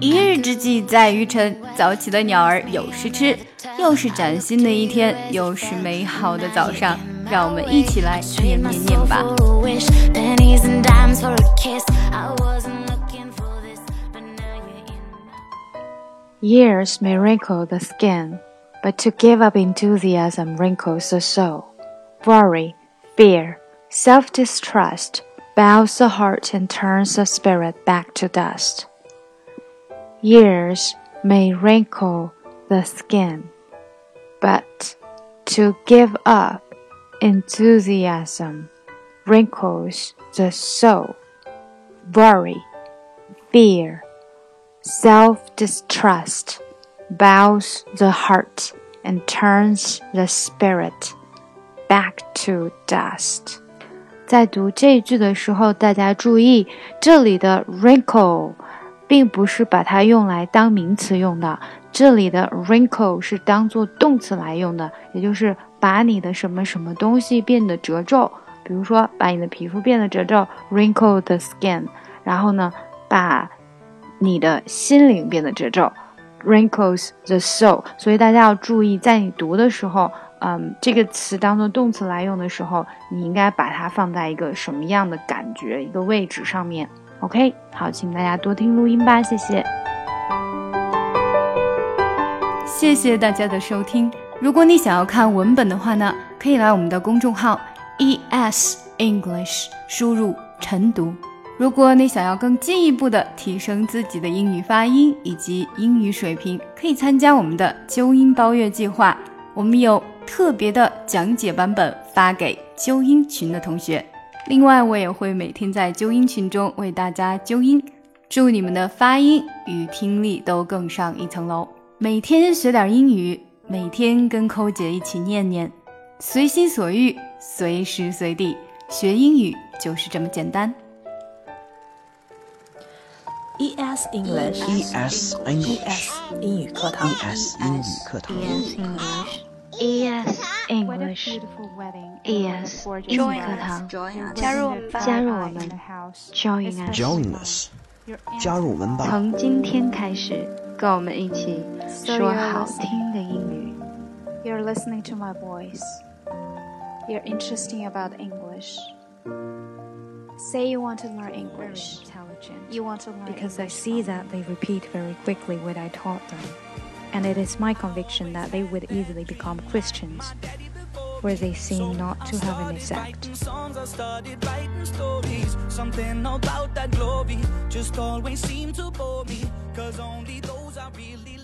一日之计在于晨，早起的鸟儿有食吃。又是崭新的一天，又是美好的早上，让我们一起来念念念吧。Years may wrinkle the skin, but to give up enthusiasm wrinkles the soul. Worry, fear, self distrust bows the heart and turns the spirit back to dust. Years may wrinkle the skin, but to give up enthusiasm wrinkles the soul. Worry, fear, self distrust bows the heart and turns the spirit back to dust. 在读这一句的时候，大家注意，这里的 wrinkle 并不是把它用来当名词用的，这里的 wrinkle 是当做动词来用的，也就是把你的什么什么东西变得褶皱，比如说把你的皮肤变得褶皱，wrinkle the skin，然后呢，把你的心灵变得褶皱，wrinkles the soul。所以大家要注意，在你读的时候。嗯，这个词当做动词来用的时候，你应该把它放在一个什么样的感觉、一个位置上面？OK，好，请大家多听录音吧，谢谢。谢谢大家的收听。如果你想要看文本的话呢，可以来我们的公众号 ES English，输入晨读。如果你想要更进一步的提升自己的英语发音以及英语水平，可以参加我们的纠音包月计划。我们有特别的讲解版本发给纠音群的同学，另外我也会每天在纠音群中为大家纠音，祝你们的发音与听力都更上一层楼。每天学点英语，每天跟扣姐一起念念，随心所欲，随时随地学英语就是这么简单。ES English，ES English，英语课堂，ES 英语课堂。ES English ES 英语课堂，加入加入我们，Join us，加入我们吧。从今天开始，跟我们一起说好听的英语。You're listening to my voice. You're interesting about English. Say you want to learn English. You want to learn because I see that they repeat very quickly what I taught them and it is my conviction that they would easily become Christians, where they seem not to have any sect. Something about that glory just always seemed to bore me, cause only those I really